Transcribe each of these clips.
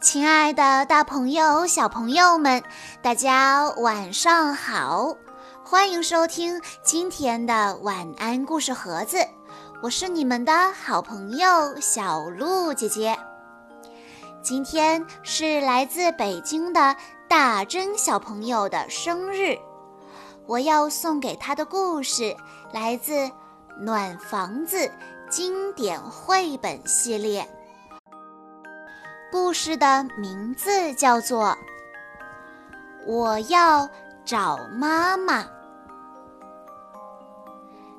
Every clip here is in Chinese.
亲爱的，大朋友、小朋友们，大家晚上好！欢迎收听今天的晚安故事盒子，我是你们的好朋友小鹿姐姐。今天是来自北京的大珍小朋友的生日，我要送给他的故事来自《暖房子》经典绘本系列。故事的名字叫做《我要找妈妈》。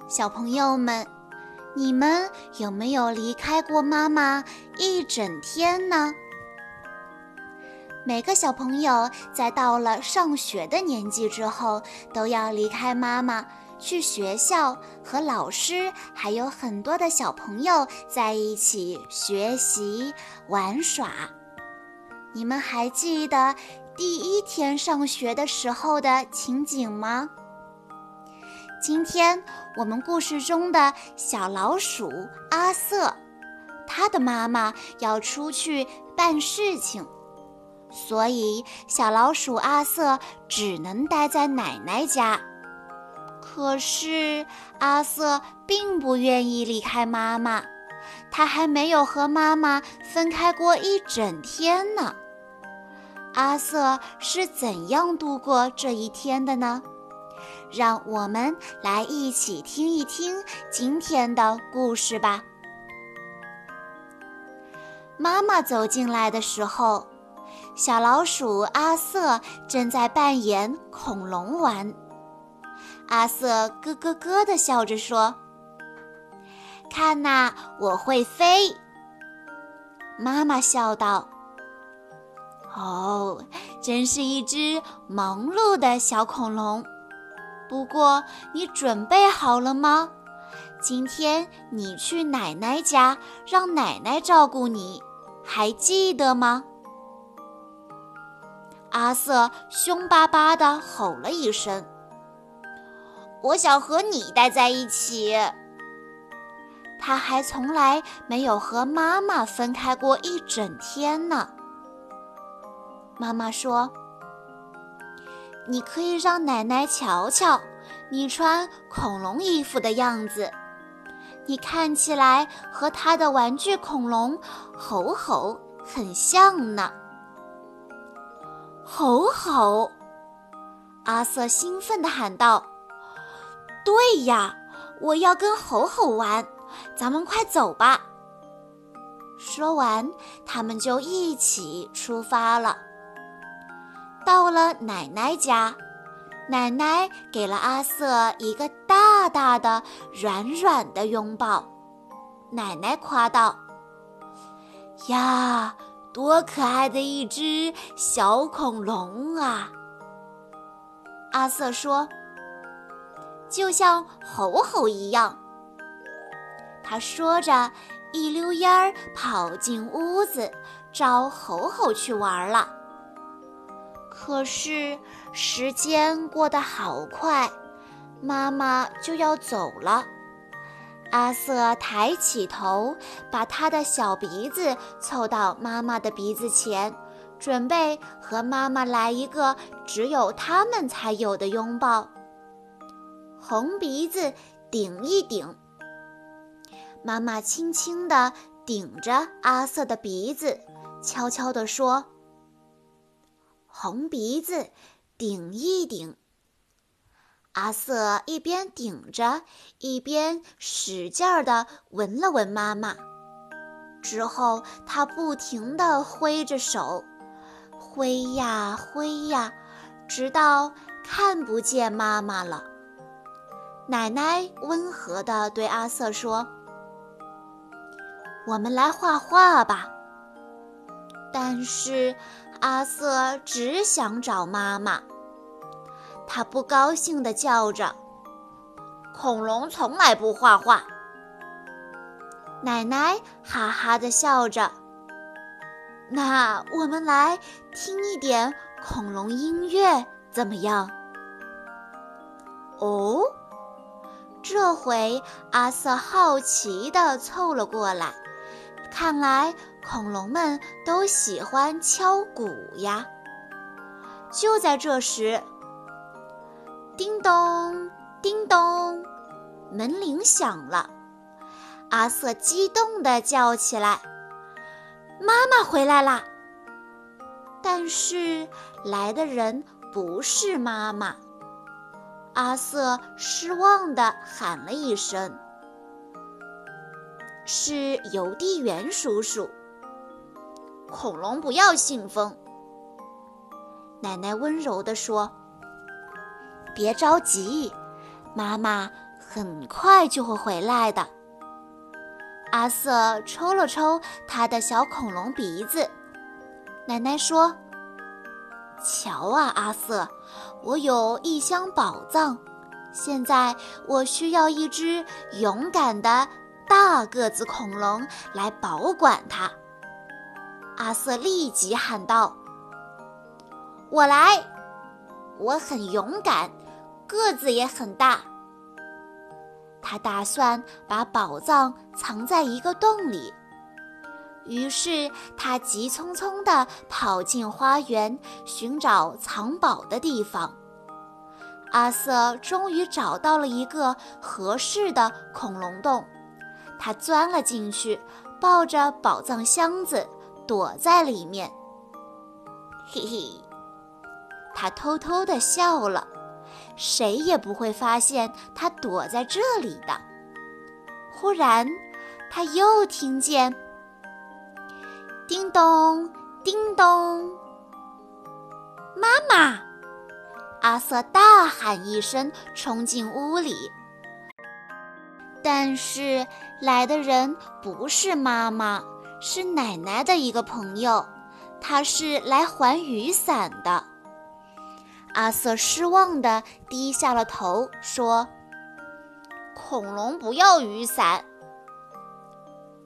小朋友们，你们有没有离开过妈妈一整天呢？每个小朋友在到了上学的年纪之后，都要离开妈妈，去学校和老师还有很多的小朋友在一起学习玩耍。你们还记得第一天上学的时候的情景吗？今天我们故事中的小老鼠阿瑟，他的妈妈要出去办事情，所以小老鼠阿瑟只能待在奶奶家。可是阿瑟并不愿意离开妈妈，他还没有和妈妈分开过一整天呢。阿瑟是怎样度过这一天的呢？让我们来一起听一听今天的故事吧。妈妈走进来的时候，小老鼠阿瑟正在扮演恐龙玩。阿瑟咯咯咯地笑着说：“看呐，我会飞。”妈妈笑道：“哦，真是一只忙碌的小恐龙。”不过，你准备好了吗？今天你去奶奶家，让奶奶照顾你，还记得吗？阿瑟凶巴巴地吼了一声：“我想和你待在一起。”他还从来没有和妈妈分开过一整天呢。妈妈说。你可以让奶奶瞧瞧你穿恐龙衣服的样子，你看起来和他的玩具恐龙吼吼很像呢。吼吼！阿瑟兴奋地喊道：“对呀，我要跟吼吼玩，咱们快走吧。”说完，他们就一起出发了。到了奶奶家，奶奶给了阿瑟一个大大的、软软的拥抱。奶奶夸道：“呀，多可爱的一只小恐龙啊！”阿瑟说：“就像吼吼一样。”他说着，一溜烟儿跑进屋子，找吼吼去玩了。可是时间过得好快，妈妈就要走了。阿瑟抬起头，把他的小鼻子凑到妈妈的鼻子前，准备和妈妈来一个只有他们才有的拥抱。红鼻子顶一顶，妈妈轻轻地顶着阿瑟的鼻子，悄悄地说。红鼻子，顶一顶。阿瑟一边顶着，一边使劲儿地闻了闻妈妈。之后，他不停地挥着手，挥呀挥呀，直到看不见妈妈了。奶奶温和地对阿瑟说：“我们来画画吧。”但是。阿瑟只想找妈妈，他不高兴地叫着：“恐龙从来不画画。”奶奶哈哈地笑着：“那我们来听一点恐龙音乐怎么样？”哦，这回阿瑟好奇地凑了过来，看来恐龙们都喜欢敲鼓呀。就在这时，叮咚，叮咚，门铃响了。阿瑟激动地叫起来：“妈妈回来啦！”但是来的人不是妈妈。阿瑟失望地喊了一声：“是邮递员叔叔。”恐龙不要信封，奶奶温柔地说：“别着急，妈妈很快就会回来的。”阿瑟抽了抽他的小恐龙鼻子，奶奶说。瞧啊，阿瑟，我有一箱宝藏，现在我需要一只勇敢的大个子恐龙来保管它。阿瑟立即喊道：“我来！我很勇敢，个子也很大。”他打算把宝藏藏在一个洞里。于是他急匆匆地跑进花园，寻找藏宝的地方。阿瑟终于找到了一个合适的恐龙洞，他钻了进去，抱着宝藏箱子躲在里面。嘿嘿，他偷偷地笑了，谁也不会发现他躲在这里的。忽然，他又听见。叮咚，叮咚！妈妈！阿瑟大喊一声，冲进屋里。但是来的人不是妈妈，是奶奶的一个朋友，他是来还雨伞的。阿瑟失望地低下了头，说：“恐龙不要雨伞。”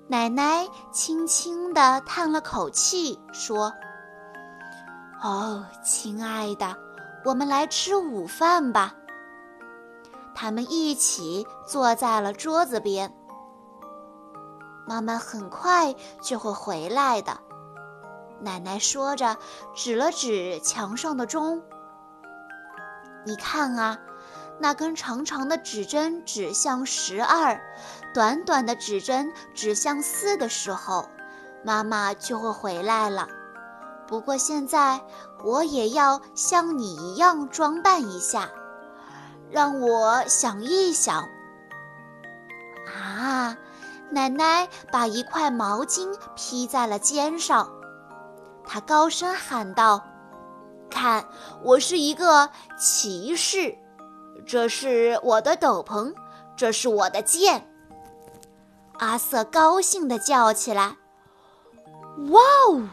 奶奶轻轻地叹了口气，说：“哦，亲爱的，我们来吃午饭吧。”他们一起坐在了桌子边。妈妈很快就会回来的，奶奶说着，指了指墙上的钟：“你看啊。”那根长长的指针指向十二，短短的指针指向四的时候，妈妈就会回来了。不过现在我也要像你一样装扮一下，让我想一想。啊，奶奶把一块毛巾披在了肩上，她高声喊道：“看，我是一个骑士。”这是我的斗篷，这是我的剑。阿瑟高兴地叫起来：“哇哦！”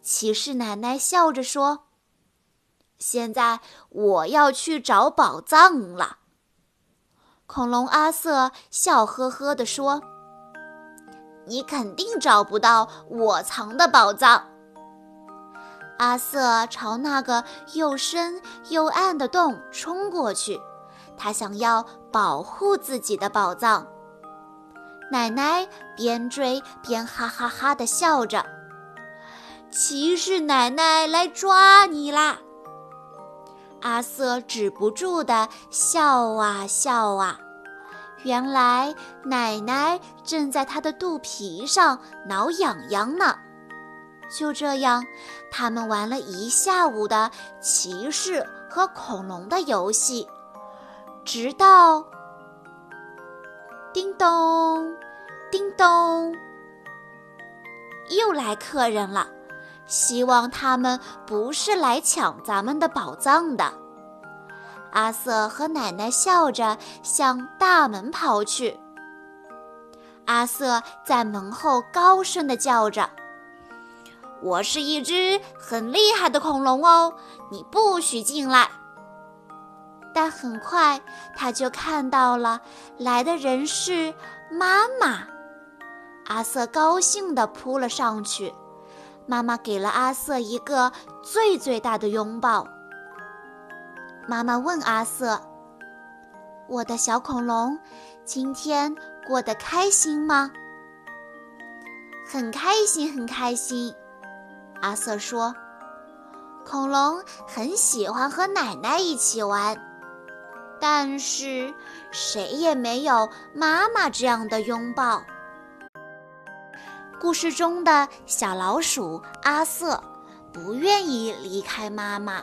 骑士奶奶笑着说：“现在我要去找宝藏了。”恐龙阿瑟笑呵呵地说：“你肯定找不到我藏的宝藏。”阿瑟朝那个又深又暗的洞冲过去，他想要保护自己的宝藏。奶奶边追边哈哈哈地笑着：“骑士奶奶来抓你啦！”阿瑟止不住地笑啊笑啊，原来奶奶正在他的肚皮上挠痒痒呢。就这样，他们玩了一下午的骑士和恐龙的游戏，直到叮咚，叮咚，又来客人了。希望他们不是来抢咱们的宝藏的。阿瑟和奶奶笑着向大门跑去。阿瑟在门后高声地叫着。我是一只很厉害的恐龙哦，你不许进来。但很快他就看到了来的人是妈妈。阿瑟高兴地扑了上去，妈妈给了阿瑟一个最最大的拥抱。妈妈问阿瑟：“我的小恐龙，今天过得开心吗？”很开心，很开心。阿瑟说：“恐龙很喜欢和奶奶一起玩，但是谁也没有妈妈这样的拥抱。”故事中的小老鼠阿瑟不愿意离开妈妈，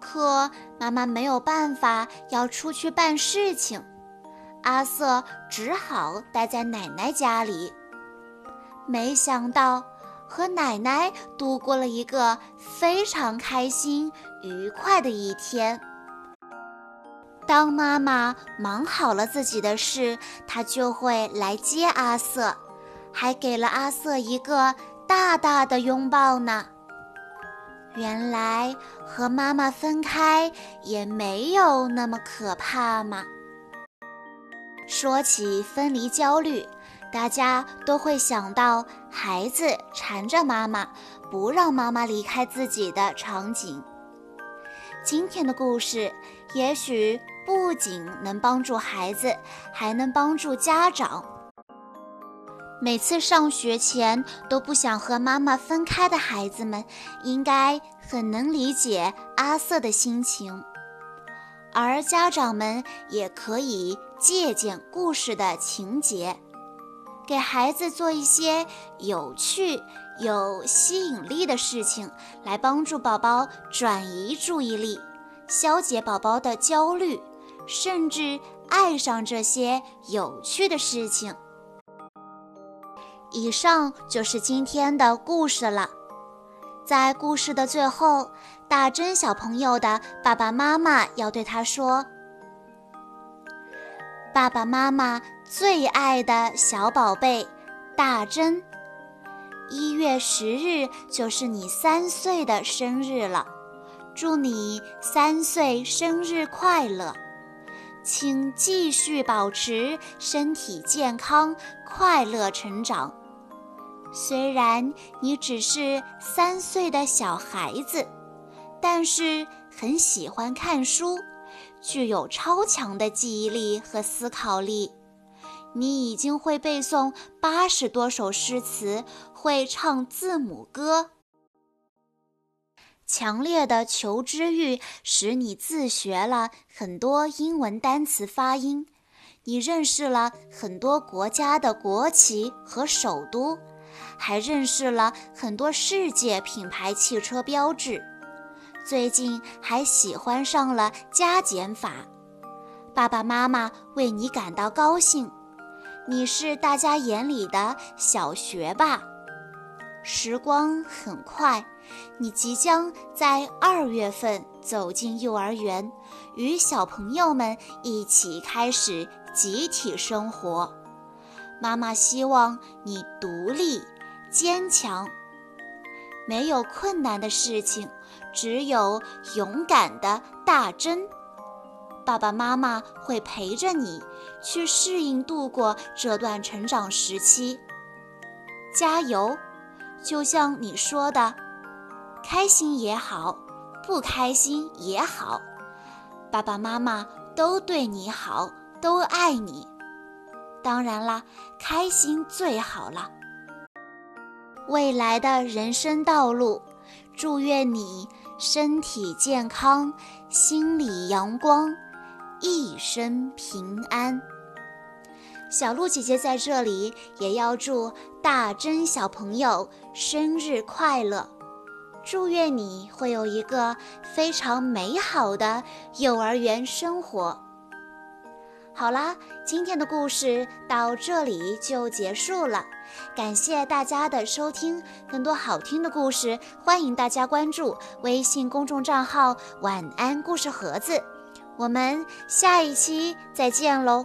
可妈妈没有办法要出去办事情，阿瑟只好待在奶奶家里。没想到。和奶奶度过了一个非常开心、愉快的一天。当妈妈忙好了自己的事，她就会来接阿瑟，还给了阿瑟一个大大的拥抱呢。原来和妈妈分开也没有那么可怕嘛。说起分离焦虑。大家都会想到孩子缠着妈妈，不让妈妈离开自己的场景。今天的故事也许不仅能帮助孩子，还能帮助家长。每次上学前都不想和妈妈分开的孩子们，应该很能理解阿瑟的心情。而家长们也可以借鉴故事的情节。给孩子做一些有趣、有吸引力的事情，来帮助宝宝转移注意力，消解宝宝的焦虑，甚至爱上这些有趣的事情。以上就是今天的故事了。在故事的最后，大珍小朋友的爸爸妈妈要对他说：“爸爸妈妈。”最爱的小宝贝，大珍，一月十日就是你三岁的生日了，祝你三岁生日快乐，请继续保持身体健康，快乐成长。虽然你只是三岁的小孩子，但是很喜欢看书，具有超强的记忆力和思考力。你已经会背诵八十多首诗词，会唱字母歌。强烈的求知欲使你自学了很多英文单词发音，你认识了很多国家的国旗和首都，还认识了很多世界品牌汽车标志。最近还喜欢上了加减法，爸爸妈妈为你感到高兴。你是大家眼里的小学霸，时光很快，你即将在二月份走进幼儿园，与小朋友们一起开始集体生活。妈妈希望你独立坚强，没有困难的事情，只有勇敢的大真。爸爸妈妈会陪着你去适应度过这段成长时期，加油！就像你说的，开心也好，不开心也好，爸爸妈妈都对你好，都爱你。当然啦，开心最好了。未来的人生道路，祝愿你身体健康，心里阳光。一生平安。小鹿姐姐在这里也要祝大珍小朋友生日快乐，祝愿你会有一个非常美好的幼儿园生活。好啦，今天的故事到这里就结束了，感谢大家的收听。更多好听的故事，欢迎大家关注微信公众账号“晚安故事盒子”。我们下一期再见喽。